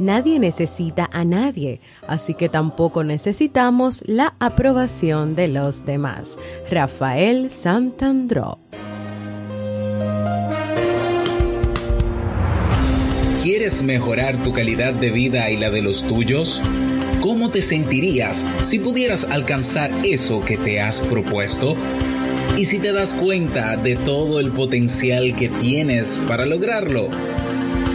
Nadie necesita a nadie, así que tampoco necesitamos la aprobación de los demás. Rafael Santandró. ¿Quieres mejorar tu calidad de vida y la de los tuyos? ¿Cómo te sentirías si pudieras alcanzar eso que te has propuesto? ¿Y si te das cuenta de todo el potencial que tienes para lograrlo?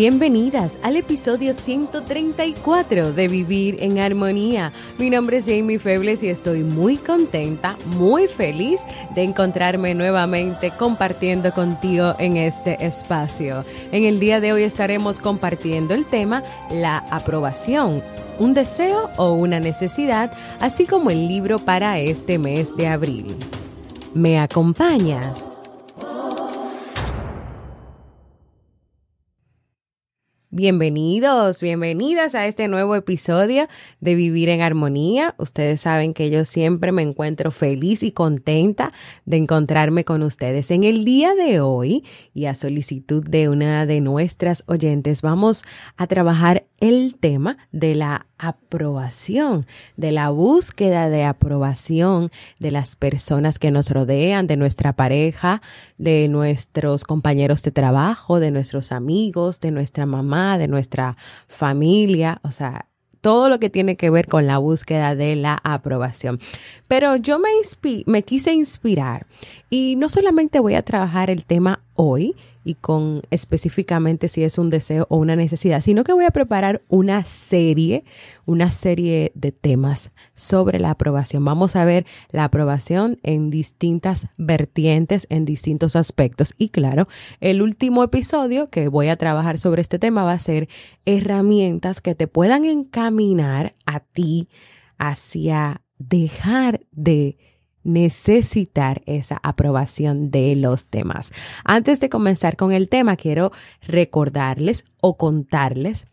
Bienvenidas al episodio 134 de Vivir en Armonía. Mi nombre es Jamie Febles y estoy muy contenta, muy feliz de encontrarme nuevamente compartiendo contigo en este espacio. En el día de hoy estaremos compartiendo el tema la aprobación un deseo o una necesidad, así como el libro para este mes de abril. ¿Me acompañas? Bienvenidos, bienvenidas a este nuevo episodio de Vivir en Armonía. Ustedes saben que yo siempre me encuentro feliz y contenta de encontrarme con ustedes. En el día de hoy y a solicitud de una de nuestras oyentes vamos a trabajar el tema de la aprobación, de la búsqueda de aprobación de las personas que nos rodean, de nuestra pareja, de nuestros compañeros de trabajo, de nuestros amigos, de nuestra mamá, de nuestra familia, o sea, todo lo que tiene que ver con la búsqueda de la aprobación. Pero yo me, me quise inspirar y no solamente voy a trabajar el tema hoy, y con específicamente si es un deseo o una necesidad, sino que voy a preparar una serie, una serie de temas sobre la aprobación. Vamos a ver la aprobación en distintas vertientes, en distintos aspectos. Y claro, el último episodio que voy a trabajar sobre este tema va a ser herramientas que te puedan encaminar a ti hacia dejar de necesitar esa aprobación de los demás. Antes de comenzar con el tema, quiero recordarles o contarles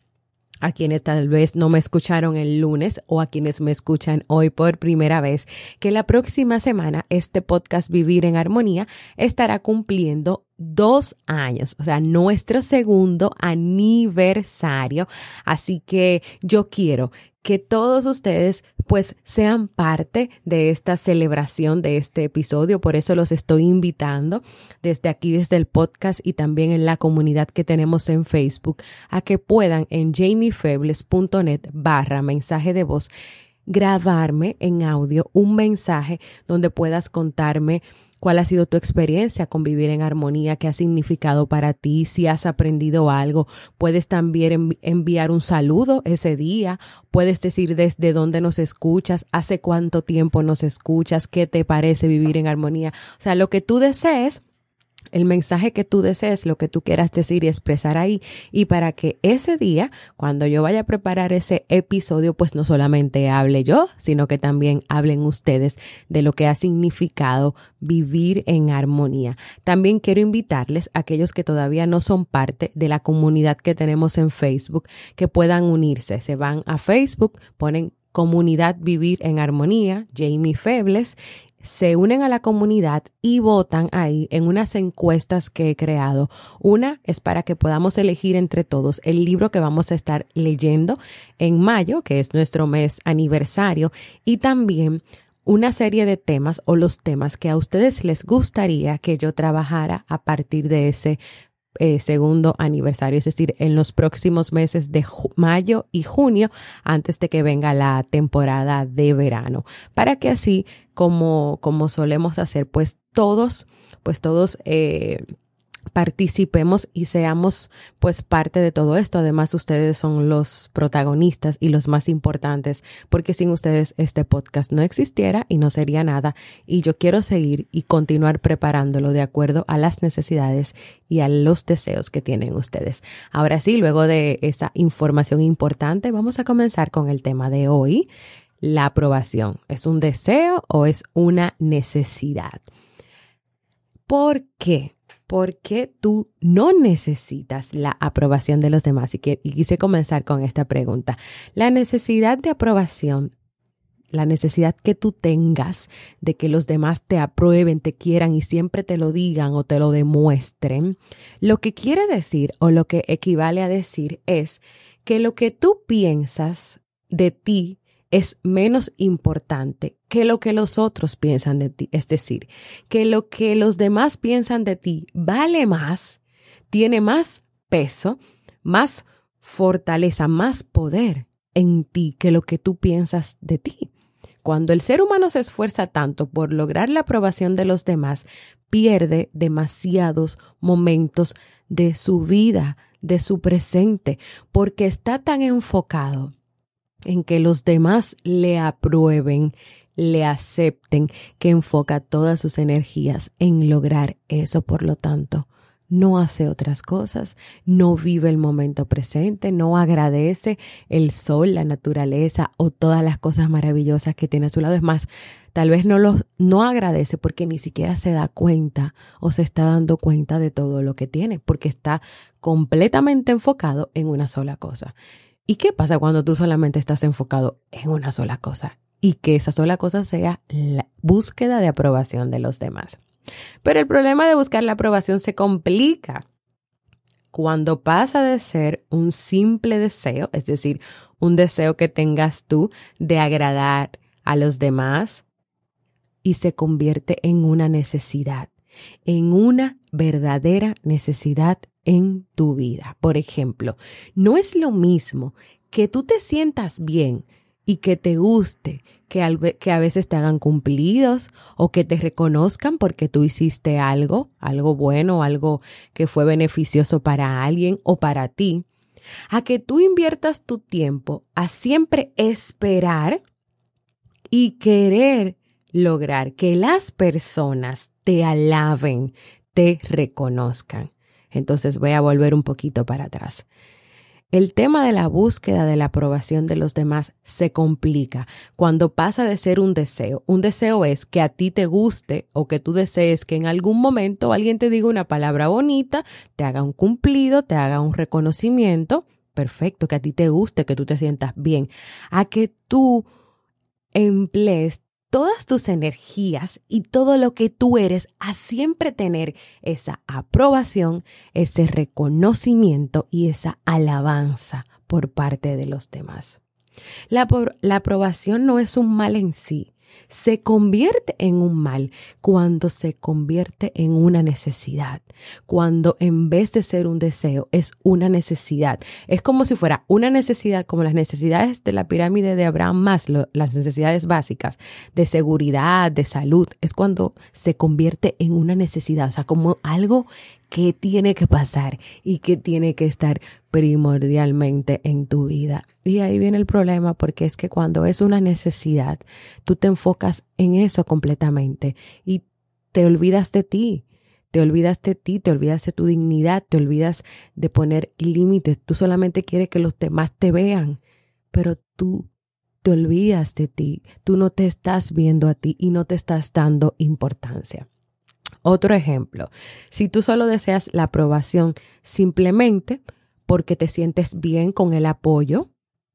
a quienes tal vez no me escucharon el lunes o a quienes me escuchan hoy por primera vez, que la próxima semana este podcast Vivir en Armonía estará cumpliendo dos años, o sea, nuestro segundo aniversario. Así que yo quiero que todos ustedes pues sean parte de esta celebración de este episodio. Por eso los estoy invitando desde aquí, desde el podcast y también en la comunidad que tenemos en Facebook, a que puedan en jamiefebles.net barra mensaje de voz grabarme en audio un mensaje donde puedas contarme cuál ha sido tu experiencia con vivir en armonía, qué ha significado para ti, si has aprendido algo. Puedes también enviar un saludo ese día, puedes decir desde dónde nos escuchas, hace cuánto tiempo nos escuchas, qué te parece vivir en armonía. O sea, lo que tú desees el mensaje que tú desees, lo que tú quieras decir y expresar ahí. Y para que ese día, cuando yo vaya a preparar ese episodio, pues no solamente hable yo, sino que también hablen ustedes de lo que ha significado vivir en armonía. También quiero invitarles a aquellos que todavía no son parte de la comunidad que tenemos en Facebook, que puedan unirse. Se van a Facebook, ponen comunidad Vivir en Armonía, Jamie Febles, se unen a la comunidad y votan ahí en unas encuestas que he creado. Una es para que podamos elegir entre todos el libro que vamos a estar leyendo en mayo, que es nuestro mes aniversario, y también una serie de temas o los temas que a ustedes les gustaría que yo trabajara a partir de ese eh, segundo aniversario, es decir, en los próximos meses de mayo y junio, antes de que venga la temporada de verano, para que así como, como solemos hacer, pues todos, pues todos eh, participemos y seamos pues parte de todo esto. Además, ustedes son los protagonistas y los más importantes, porque sin ustedes este podcast no existiera y no sería nada. Y yo quiero seguir y continuar preparándolo de acuerdo a las necesidades y a los deseos que tienen ustedes. Ahora sí, luego de esa información importante, vamos a comenzar con el tema de hoy. La aprobación. ¿Es un deseo o es una necesidad? ¿Por qué? porque tú no necesitas la aprobación de los demás. Y, quise comenzar con esta pregunta. La necesidad de aprobación, la necesidad que tú tengas de que los demás te aprueben, te quieran y siempre te lo digan o te lo demuestren, lo que quiere decir o lo que equivale a decir es que lo que tú piensas de ti es menos importante que lo que los otros piensan de ti. Es decir, que lo que los demás piensan de ti vale más, tiene más peso, más fortaleza, más poder en ti que lo que tú piensas de ti. Cuando el ser humano se esfuerza tanto por lograr la aprobación de los demás, pierde demasiados momentos de su vida, de su presente, porque está tan enfocado en que los demás le aprueben, le acepten, que enfoca todas sus energías en lograr eso. Por lo tanto, no hace otras cosas, no vive el momento presente, no agradece el sol, la naturaleza o todas las cosas maravillosas que tiene a su lado. Es más, tal vez no los no agradece porque ni siquiera se da cuenta o se está dando cuenta de todo lo que tiene, porque está completamente enfocado en una sola cosa. ¿Y qué pasa cuando tú solamente estás enfocado en una sola cosa? Y que esa sola cosa sea la búsqueda de aprobación de los demás. Pero el problema de buscar la aprobación se complica cuando pasa de ser un simple deseo, es decir, un deseo que tengas tú de agradar a los demás y se convierte en una necesidad, en una verdadera necesidad en tu vida. Por ejemplo, no es lo mismo que tú te sientas bien y que te guste, que, a veces te hagan cumplidos o que te reconozcan porque tú hiciste algo, algo bueno, algo que fue beneficioso para alguien o para ti, a que tú inviertas tu tiempo a siempre esperar y querer lograr que las personas te alaben, te reconozcan. Entonces voy a volver un poquito para atrás. El tema de la búsqueda de la aprobación de los demás se complica cuando pasa de ser un deseo. Un deseo es que a ti te guste o que tú desees que en algún momento alguien te diga una palabra bonita, te haga un cumplido, te haga un reconocimiento. Perfecto, que a ti te guste, que tú te sientas bien. A que tú emplees todas tus energías y todo lo que tú eres a siempre tener esa aprobación, ese reconocimiento y esa alabanza por parte de los demás. La, aprobación no es un mal en sí, se convierte en un mal cuando se convierte en una necesidad, cuando en vez de ser un deseo es una necesidad. Es como si fuera una necesidad, como las necesidades de la pirámide de Abraham más, las necesidades básicas de seguridad, de salud, es cuando se convierte en una necesidad, o sea, como algo que tiene que pasar y que tiene que estar primordialmente en tu vida. Y ahí viene el problema porque es que cuando es una necesidad, tú te enfocas en eso completamente y te olvidas de ti. Te olvidas de ti, te olvidas de tu dignidad, te olvidas de poner límites. Tú solamente quieres que los demás te vean, pero tú te olvidas de ti. Tú no te estás viendo a ti y no te estás dando importancia. Otro ejemplo, si tú solo deseas la aprobación simplemente porque te sientes bien con el apoyo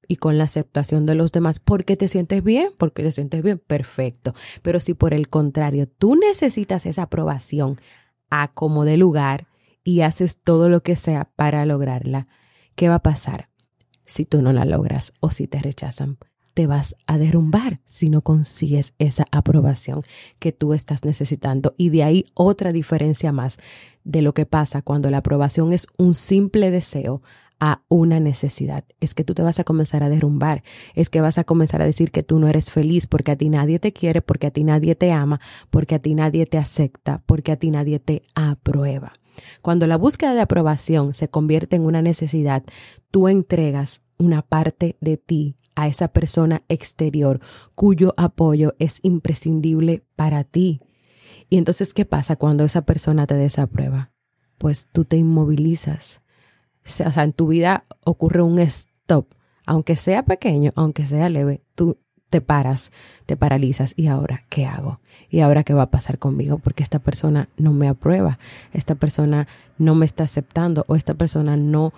y con la aceptación de los demás, porque te sientes bien, porque te sientes bien, perfecto. Pero si por el contrario tú necesitas esa aprobación a como de lugar y haces todo lo que sea para lograrla, ¿qué va a pasar si tú no la logras o si te rechazan? Te vas a derrumbar si no consigues esa aprobación que tú estás necesitando. Y de ahí otra diferencia más de lo que pasa cuando la aprobación es un simple deseo a una necesidad. Es que tú te vas a comenzar a derrumbar, es que vas a comenzar a decir que tú no eres feliz porque a ti nadie te quiere, porque a ti nadie te ama, porque a ti nadie te acepta, porque a ti nadie te aprueba. Cuando la búsqueda de aprobación se convierte en una necesidad, tú entregas una parte de ti a esa persona exterior cuyo apoyo es imprescindible para ti. Y entonces, ¿qué pasa cuando esa persona te desaprueba? Pues tú te inmovilizas. O sea, en tu vida ocurre un stop, aunque sea pequeño, aunque sea leve, tú te paras, te paralizas y ahora, ¿qué hago? ¿Y ahora qué va a pasar conmigo? Porque esta persona no me aprueba, esta persona no me está aceptando o esta persona no,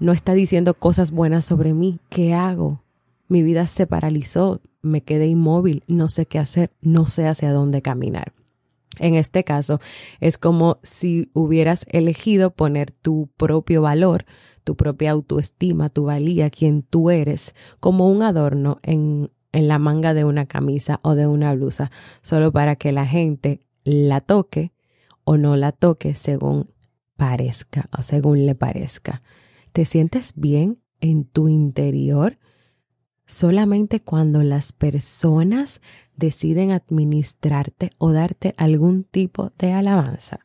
no está diciendo cosas buenas sobre mí. ¿Qué hago? Mi vida se paralizó, me quedé inmóvil, no sé qué hacer, no sé hacia dónde caminar. En este caso, es como si hubieras elegido poner tu propio valor, tu propia autoestima, tu valía, quien tú eres, como un adorno en, en la manga de una camisa o de una blusa, solo para que la gente la toque o no la toque según parezca o según le parezca. ¿Te sientes bien en tu interior? Solamente cuando las personas deciden administrarte o darte algún tipo de alabanza.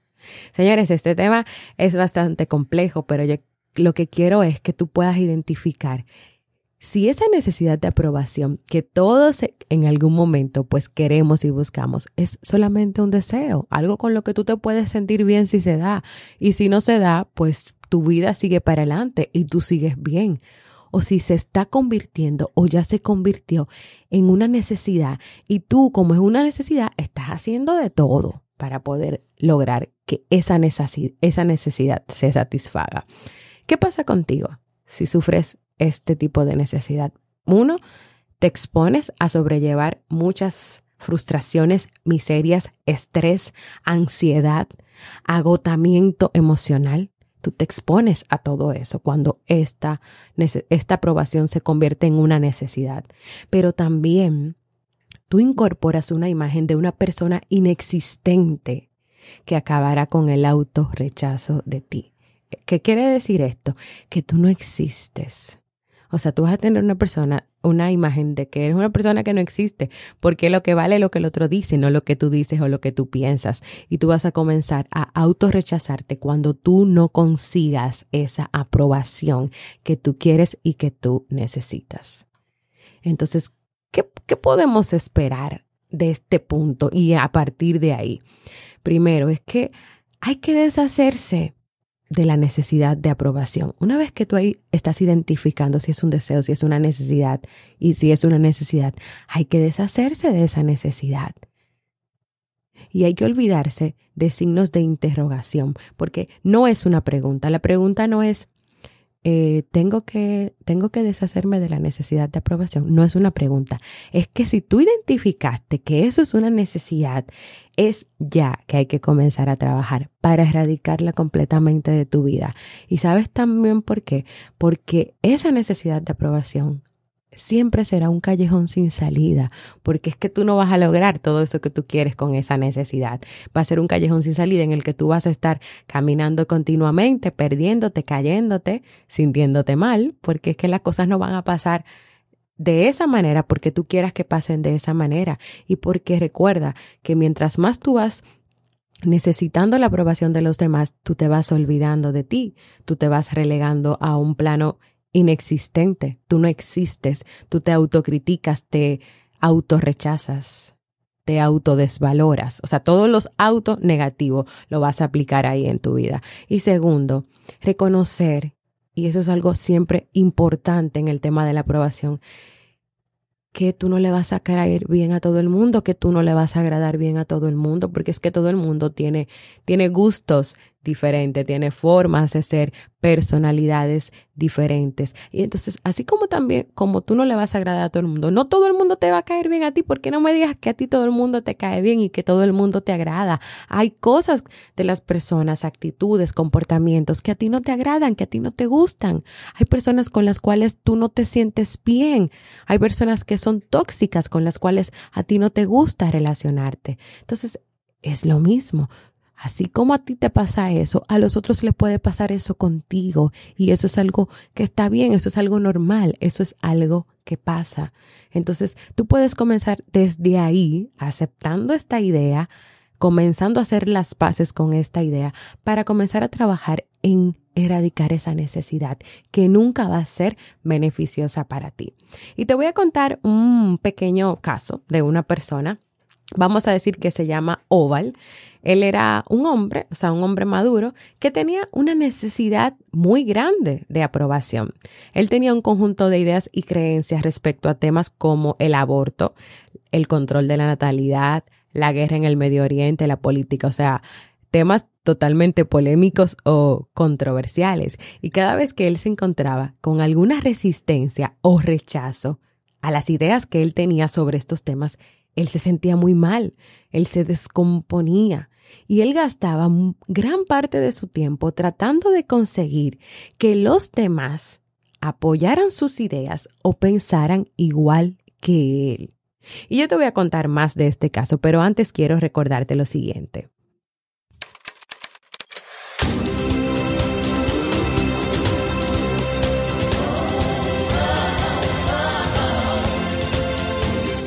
Señores, este tema es bastante complejo, pero yo lo que quiero es que tú puedas identificar si esa necesidad de aprobación que todos en algún momento pues queremos y buscamos es solamente un deseo, algo con lo que tú te puedes sentir bien si se da y si no se da, pues tu vida sigue para adelante y tú sigues bien o si se está convirtiendo o ya se convirtió en una necesidad y tú como es una necesidad estás haciendo de todo para poder lograr que esa necesidad, esa necesidad se satisfaga. ¿Qué pasa contigo si sufres este tipo de necesidad? Uno, te expones a sobrellevar muchas frustraciones, miserias, estrés, ansiedad, agotamiento emocional tú te expones a todo eso cuando esta, esta aprobación se convierte en una necesidad. Pero también tú incorporas una imagen de una persona inexistente que acabará con el autorrechazo de ti. ¿Qué quiere decir esto? Que tú no existes. O sea, tú vas a tener una persona, una imagen de que eres una persona que no existe, porque lo que vale es lo que el otro dice, no lo que tú dices o lo que tú piensas. Y tú vas a comenzar a autorrechazarte cuando tú no consigas esa aprobación que tú quieres y que tú necesitas. Entonces, ¿qué, qué podemos esperar de este punto y a partir de ahí? Primero, es que hay que deshacerse de la necesidad de aprobación. Una vez que tú ahí estás identificando si es un deseo, si es una necesidad y si es una necesidad, hay que deshacerse de esa necesidad. Y hay que olvidarse de signos de interrogación, porque no es una pregunta. La pregunta no es, eh, tengo, que, tengo que deshacerme de la necesidad de aprobación. No es una pregunta. Es que si tú identificaste que eso es una necesidad, es ya que hay que comenzar a trabajar para erradicarla completamente de tu vida. Y sabes también por qué. Porque esa necesidad de aprobación siempre será un callejón sin salida, porque es que tú no vas a lograr todo eso que tú quieres con esa necesidad. Va a ser un callejón sin salida en el que tú vas a estar caminando continuamente, perdiéndote, cayéndote, sintiéndote mal, porque es que las cosas no van a pasar de esa manera porque tú quieras que pasen de esa manera y porque recuerda que mientras más tú vas necesitando la aprobación de los demás, tú te vas olvidando de ti, tú te vas relegando a un plano inexistente, tú no existes, tú te autocriticas, te autorrechazas, te autodesvaloras. O sea, todos los autos negativos lo vas a aplicar ahí en tu vida. Y segundo, reconocer, y eso es algo siempre importante en el tema de la aprobación, que tú no le vas a caer bien a todo el mundo, que tú no le vas a agradar bien a todo el mundo, porque es que todo el mundo tiene, tiene gustos diferente, tiene formas de ser, personalidades diferentes. Y entonces, así como también, como tú no le vas a agradar a todo el mundo, no todo el mundo te va a caer bien a ti, porque no me digas que a ti todo el mundo te cae bien y que todo el mundo te agrada? Hay cosas de las personas, actitudes, comportamientos que a ti no te agradan, que a ti no te gustan. Hay personas con las cuales tú no te sientes bien. Hay personas que son tóxicas con las cuales a ti no te gusta relacionarte. Entonces, es lo mismo. Así como a ti te pasa eso, a los otros les puede pasar eso contigo. Y eso es algo que está bien, eso es algo normal, eso es algo que pasa. Entonces, tú puedes comenzar desde ahí, aceptando esta idea, comenzando a hacer las paces con esta idea, para comenzar a trabajar en erradicar esa necesidad que nunca va a ser beneficiosa para ti. Y te voy a contar un pequeño caso de una persona, vamos a decir que se llama Oval. Él era un hombre, o sea, un hombre maduro, que tenía una necesidad muy grande de aprobación. Él tenía un conjunto de ideas y creencias respecto a temas como el aborto, el control de la natalidad, la guerra en el Medio Oriente, la política, o sea, temas totalmente polémicos o controversiales. Y cada vez que él se encontraba con alguna resistencia o rechazo a las ideas que él tenía sobre estos temas, él se sentía muy mal, él se descomponía y él gastaba gran parte de su tiempo tratando de conseguir que los demás apoyaran sus ideas o pensaran igual que él. Y yo te voy a contar más de este caso, pero antes quiero recordarte lo siguiente.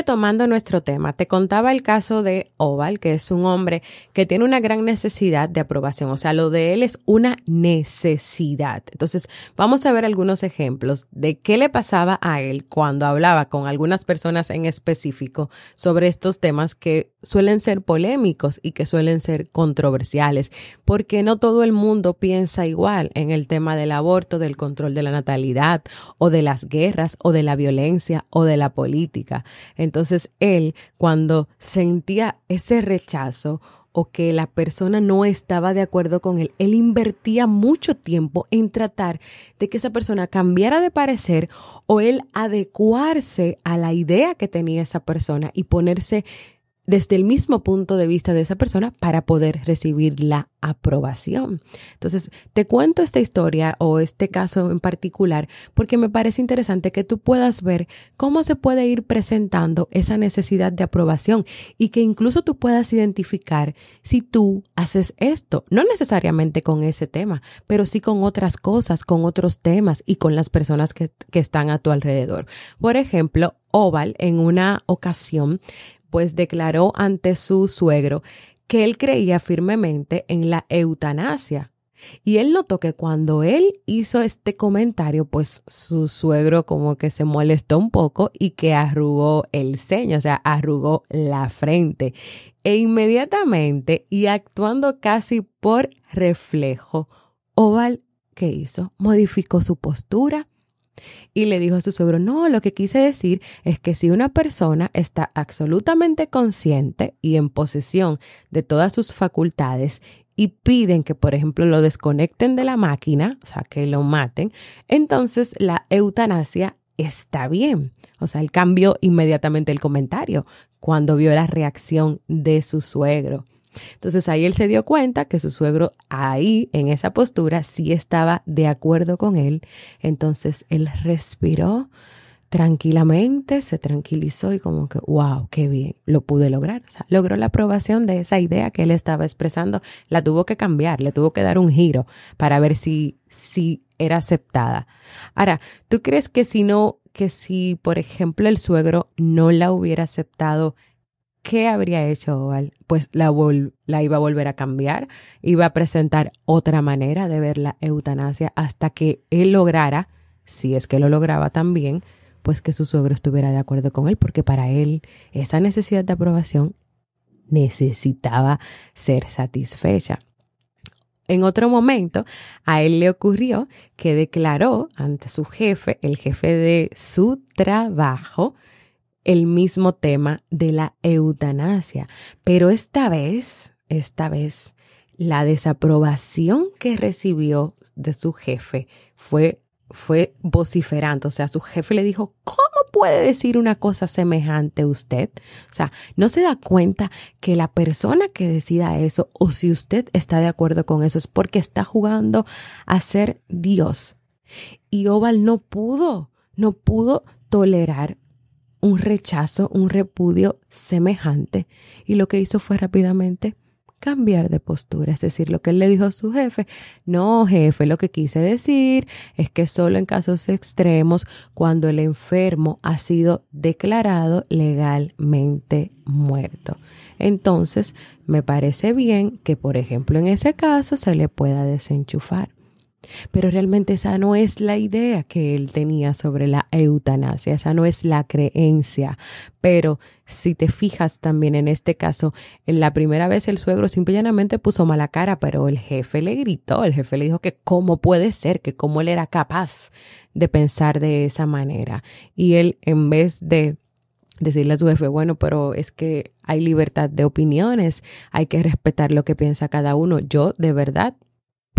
Retomando nuestro tema, te contaba el caso de Oval, que es un hombre que tiene una gran necesidad de aprobación. O sea, lo de él es una necesidad. Entonces, vamos a ver algunos ejemplos de qué le pasaba a él cuando hablaba con algunas personas en específico sobre estos temas que suelen ser polémicos y que suelen ser controversiales, porque no todo el mundo piensa igual en el tema del aborto, del control de la natalidad, o de las guerras, o de la violencia, o de la política. Entonces él, cuando sentía ese rechazo o que la persona no estaba de acuerdo con él, él invertía mucho tiempo en tratar de que esa persona cambiara de parecer o él adecuarse a la idea que tenía esa persona y ponerse desde el mismo punto de vista de esa persona para poder recibir la aprobación. Entonces, te cuento esta historia o este caso en particular porque me parece interesante que tú puedas ver cómo se puede ir presentando esa necesidad de aprobación y que incluso tú puedas identificar si tú haces esto, no necesariamente con ese tema, pero sí con otras cosas, con otros temas y con las personas que, que están a tu alrededor. Por ejemplo, Oval en una ocasión pues declaró ante su suegro que él creía firmemente en la eutanasia. Y él notó que cuando él hizo este comentario, pues su suegro como que se molestó un poco y que arrugó el ceño, o sea, arrugó la frente. E inmediatamente y actuando casi por reflejo, Oval, ¿qué hizo? Modificó su postura y le dijo a su suegro, no, lo que quise decir es que si una persona está absolutamente consciente y en posesión de todas sus facultades y piden que, por ejemplo, lo desconecten de la máquina, o sea, que lo maten, entonces la eutanasia está bien. O sea, él cambió inmediatamente el comentario cuando vio la reacción de su suegro. Entonces ahí él se dio cuenta que su suegro ahí, en esa postura, sí estaba de acuerdo con él. Entonces él respiró tranquilamente, se tranquilizó y como que, wow, qué bien, lo pude lograr. O sea, logró la aprobación de esa idea que él estaba expresando, la tuvo que cambiar, le tuvo que dar un giro para ver si, si era aceptada. Ahora, ¿tú crees que si no, que si, por ejemplo, el suegro no la hubiera aceptado, ¿qué habría hecho Oval? Pues la, iba a volver a cambiar, iba a presentar otra manera de ver la eutanasia hasta que él lograra, si es que lo lograba también, pues que su suegro estuviera de acuerdo con él, porque para él esa necesidad de aprobación necesitaba ser satisfecha. En otro momento, a él le ocurrió que declaró ante su jefe, el jefe de su trabajo, el mismo tema de la eutanasia. Pero esta vez, esta vez, la desaprobación que recibió de su jefe fue fue vociferante, o sea, su jefe le dijo, ¿cómo puede decir una cosa semejante usted? O sea, no se da cuenta que la persona que decida eso, o si usted está de acuerdo con eso, es porque está jugando a ser Dios. Y Oval no pudo, no pudo tolerar un rechazo, un repudio semejante. Y lo que hizo fue rápidamente cambiar de postura. Es decir, lo que él le dijo a su jefe, no jefe, lo que quise decir es que solo en casos extremos, cuando el enfermo ha sido declarado legalmente muerto. Entonces, me parece bien que, por ejemplo, en ese caso se le pueda desenchufar. Pero realmente esa no es la idea que él tenía sobre la eutanasia, esa no es la creencia. Pero si te fijas también en este caso, en la primera vez el suegro simplemente puso mala cara, pero el jefe le gritó, el jefe le dijo que cómo puede ser, que cómo él era capaz de pensar de esa manera. Y él en vez de decirle a su jefe, bueno, pero es que hay libertad de opiniones, hay que respetar lo que piensa cada uno. Yo de verdad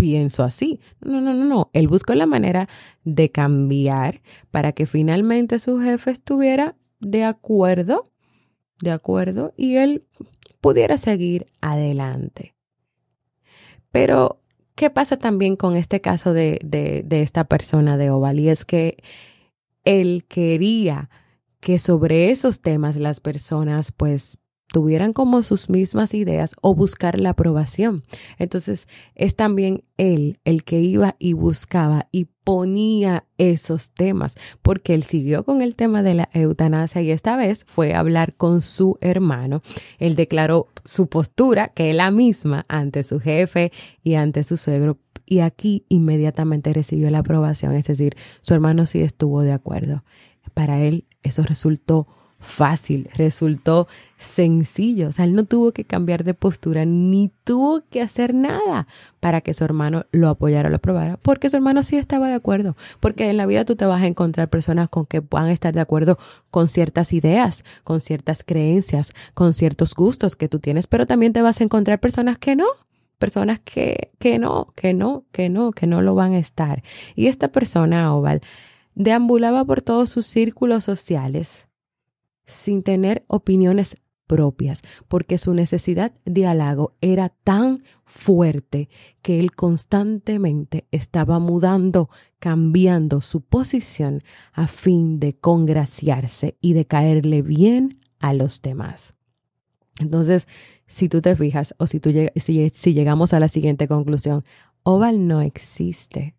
pienso así. No, no, no, no. Él buscó la manera de cambiar para que finalmente su jefe estuviera de acuerdo, de acuerdo, y él pudiera seguir adelante. Pero, ¿qué pasa también con este caso de, de, de esta persona de Oval? Y es que él quería que sobre esos temas las personas pues tuvieran como sus mismas ideas o buscar la aprobación. Entonces es también él el que iba y buscaba y ponía esos temas, porque él siguió con el tema de la eutanasia y esta vez fue a hablar con su hermano. Él declaró su postura, que es la misma, ante su jefe y ante su suegro. Y aquí inmediatamente recibió la aprobación, es decir, su hermano sí estuvo de acuerdo. Para él eso resultó fácil, resultó sencillo. O sea, él no tuvo que cambiar de postura ni tuvo que hacer nada para que su hermano lo apoyara lo aprobara, porque su hermano sí estaba de acuerdo. Porque en la vida tú te vas a encontrar personas con que puedan estar de acuerdo con ciertas ideas, con ciertas creencias, con ciertos gustos que tú tienes, pero también te vas a encontrar personas que no personas que, que no, que no, que no, que no lo van a estar. Y esta persona, Oval, deambulaba por todos sus círculos sociales, sin tener opiniones propias, porque su necesidad de halago era tan fuerte que él constantemente estaba mudando, cambiando su posición a fin de congraciarse y de caerle bien a los demás. Entonces, si tú te fijas o si, tú, si, si llegamos a la siguiente conclusión, Oval no existe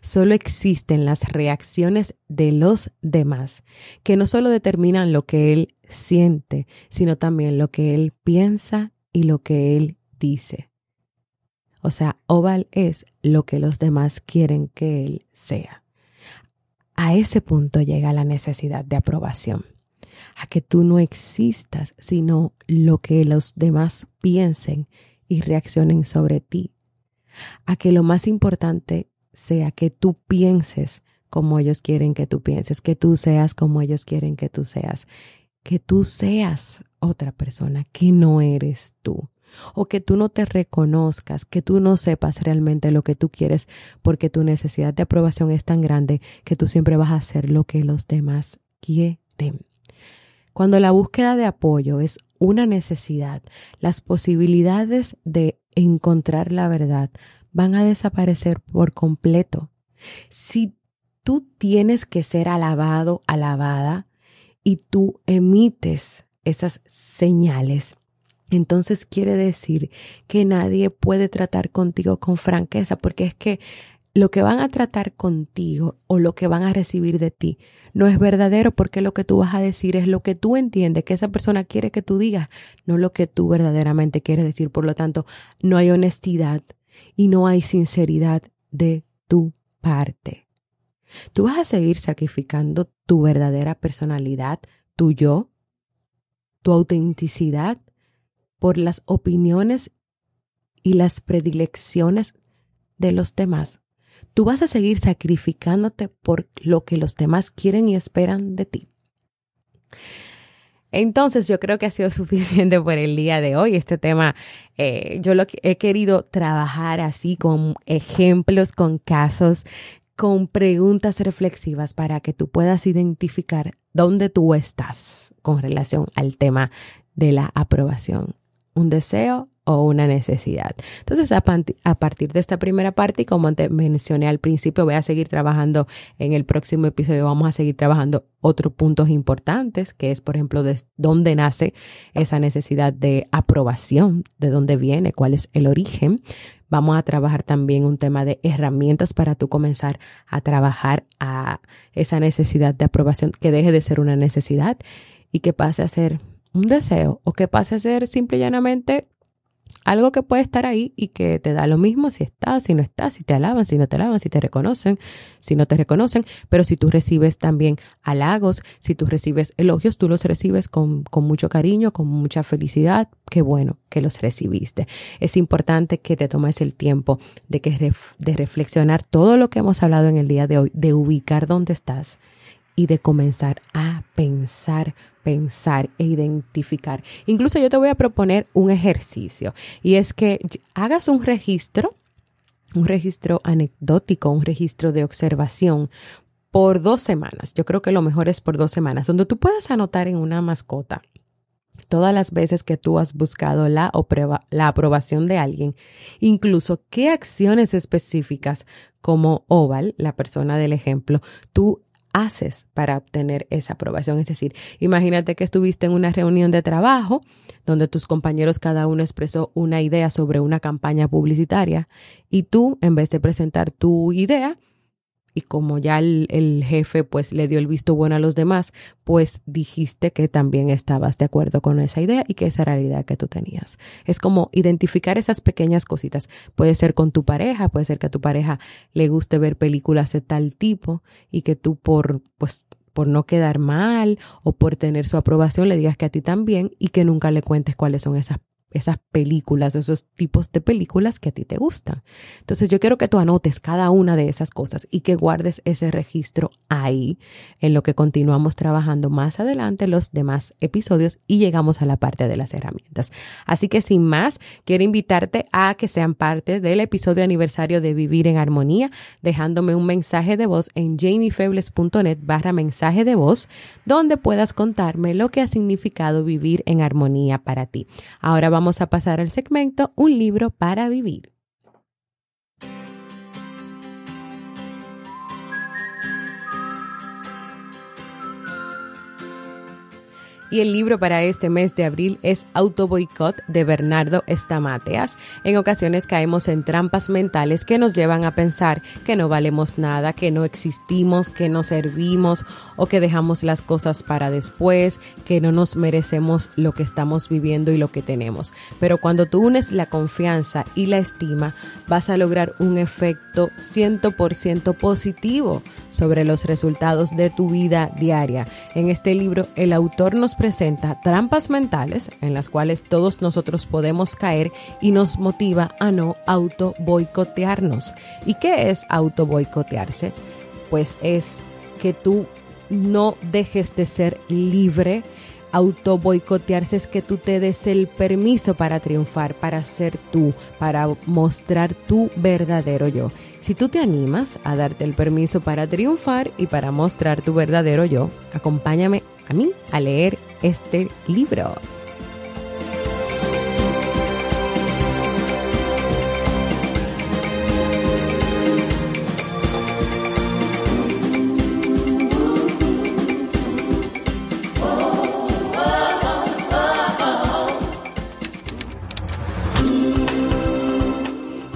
Solo existen las reacciones de los demás, que no solo determinan lo que él siente, sino también lo que él piensa y lo que él dice. O sea, Oval es lo que los demás quieren que él sea. A ese punto llega la necesidad de aprobación, a que tú no existas, sino lo que los demás piensen y reaccionen sobre ti, a que lo más importante sea que tú pienses como ellos quieren que tú pienses, que tú seas como ellos quieren que tú seas, que tú seas otra persona que no eres tú o que tú no te reconozcas, que tú no sepas realmente lo que tú quieres porque tu necesidad de aprobación es tan grande que tú siempre vas a hacer lo que los demás quieren. Cuando la búsqueda de apoyo es una necesidad, las posibilidades de encontrar la verdad van a desaparecer por completo. Si tú tienes que ser alabado, alabada, y tú emites esas señales, entonces quiere decir que nadie puede tratar contigo con franqueza, porque es que lo que van a tratar contigo o lo que van a recibir de ti no es verdadero porque lo que tú vas a decir es lo que tú entiendes que esa persona quiere que tú digas, no lo que tú verdaderamente quieres decir. Por lo tanto, no hay honestidad y no hay sinceridad de tu parte. Tú vas a seguir sacrificando tu verdadera personalidad, tu yo, tu autenticidad por las opiniones y las predilecciones de los demás. Tú vas a seguir sacrificándote por lo que los demás quieren y esperan de ti. Entonces yo creo que ha sido suficiente por el día de hoy. Este tema eh, yo lo he querido trabajar así con ejemplos, con casos, con preguntas reflexivas para que tú puedas identificar dónde tú estás con relación al tema de la aprobación. Un deseo o una necesidad. Entonces, a, partir de esta primera parte, y como te mencioné al principio, voy a seguir trabajando en el próximo episodio, vamos a seguir trabajando otros puntos importantes, que es, por ejemplo, de dónde nace esa necesidad de aprobación, de dónde viene, cuál es el origen. Vamos a trabajar también un tema de herramientas para tú comenzar a trabajar a esa necesidad de aprobación, que deje de ser una necesidad y que pase a ser un deseo o que pase a ser simple y llanamente algo que puede estar ahí y que te da lo mismo si estás, si no estás, si te alaban, si no te alaban, si te reconocen, si no te reconocen. Pero si tú recibes también halagos, si tú recibes elogios, tú los recibes con, con mucho cariño, con mucha felicidad. Qué bueno que los recibiste. Es importante que te tomes el tiempo de, que de reflexionar todo lo que hemos hablado en el día de hoy, de ubicar dónde estás y de comenzar a pensar pensar e identificar. Incluso yo te voy a proponer un ejercicio y es que hagas un registro, un registro anecdótico, un registro de observación por dos semanas. Yo creo que lo mejor es por dos semanas, donde tú puedas anotar en una mascota todas las veces que tú has buscado la, la aprobación de alguien, incluso qué acciones específicas como Oval, la persona del ejemplo, tú haces para obtener esa aprobación. Es decir, imagínate que estuviste en una reunión de trabajo donde tus compañeros cada uno expresó una idea sobre una campaña publicitaria y tú, en vez de presentar tu idea, y como ya el, jefe pues le dio el visto bueno a los demás, pues dijiste que también estabas de acuerdo con esa idea y que esa era la idea que tú tenías. Es como identificar esas pequeñas cositas. Puede ser con tu pareja, puede ser que a tu pareja le guste ver películas de tal tipo y que tú por pues por no quedar mal o por tener su aprobación le digas que a ti también y que nunca le cuentes cuáles son esas esas películas, esos tipos de películas que a ti te gustan. Entonces yo quiero que tú anotes cada una de esas cosas y que guardes ese registro ahí en lo que continuamos trabajando más adelante los demás episodios y llegamos a la parte de las herramientas. Así que sin más, quiero invitarte a que sean parte del episodio aniversario de Vivir en Armonía, dejándome un mensaje de voz en jamiefebles.net barra mensaje de voz, donde puedas contarme lo que ha significado vivir en armonía para ti. Ahora vamos a pasar al segmento Un libro para vivir. Y el libro para este mes de abril es Auto Boicot de Bernardo Estamateas. En ocasiones caemos en trampas mentales que nos llevan a pensar que no valemos nada, que no existimos, que no servimos o que dejamos las cosas para después, que no nos merecemos lo que estamos viviendo y lo que tenemos. Pero cuando tú unes la confianza y la estima, vas a lograr un efecto 100% positivo sobre los resultados de tu vida diaria. En este libro el autor nos presenta trampas mentales en las cuales todos nosotros podemos caer y nos motiva a no auto boicotearnos. ¿Y qué es auto boicotearse? Pues es que tú no dejes de ser libre. Auto boicotearse es que tú te des el permiso para triunfar, para ser tú, para mostrar tu verdadero yo. Si tú te animas a darte el permiso para triunfar y para mostrar tu verdadero yo, acompáñame a mí a leer este libro.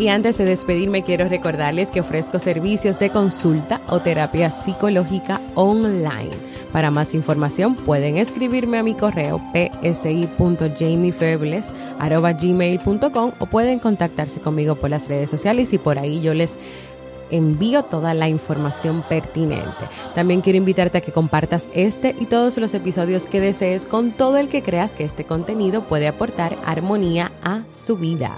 Y antes de despedirme, quiero recordarles que ofrezco servicios de consulta o terapia psicológica online. Para más información pueden escribirme a mi correo psi.jamiefebles.gmail.com o pueden contactarse conmigo por las redes sociales y por ahí yo les envío toda la información pertinente. También quiero invitarte a que compartas este y todos los episodios que desees con todo el que creas que este contenido puede aportar armonía a su vida.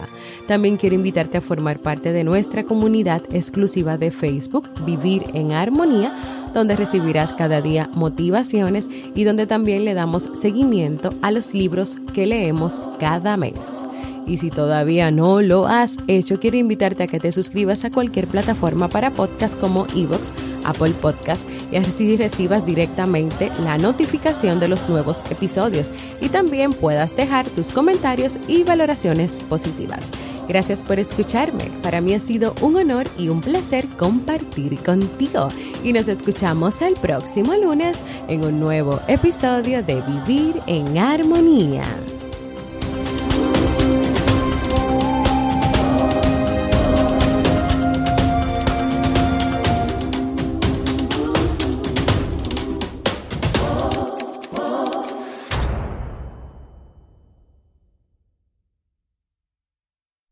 También quiero invitarte a formar parte de nuestra comunidad exclusiva de Facebook, Vivir en Armonía, donde recibirás cada día motivaciones y donde también le damos seguimiento a los libros que leemos cada mes. Y si todavía no lo has hecho, quiero invitarte a que te suscribas a cualquier plataforma para podcast como Evox, Apple Podcast y así recibas directamente la notificación de los nuevos episodios y también puedas dejar tus comentarios y valoraciones positivas. Gracias por escucharme. Para mí ha sido un honor y un placer compartir contigo. Y nos escuchamos el próximo lunes en un nuevo episodio de Vivir en Armonía.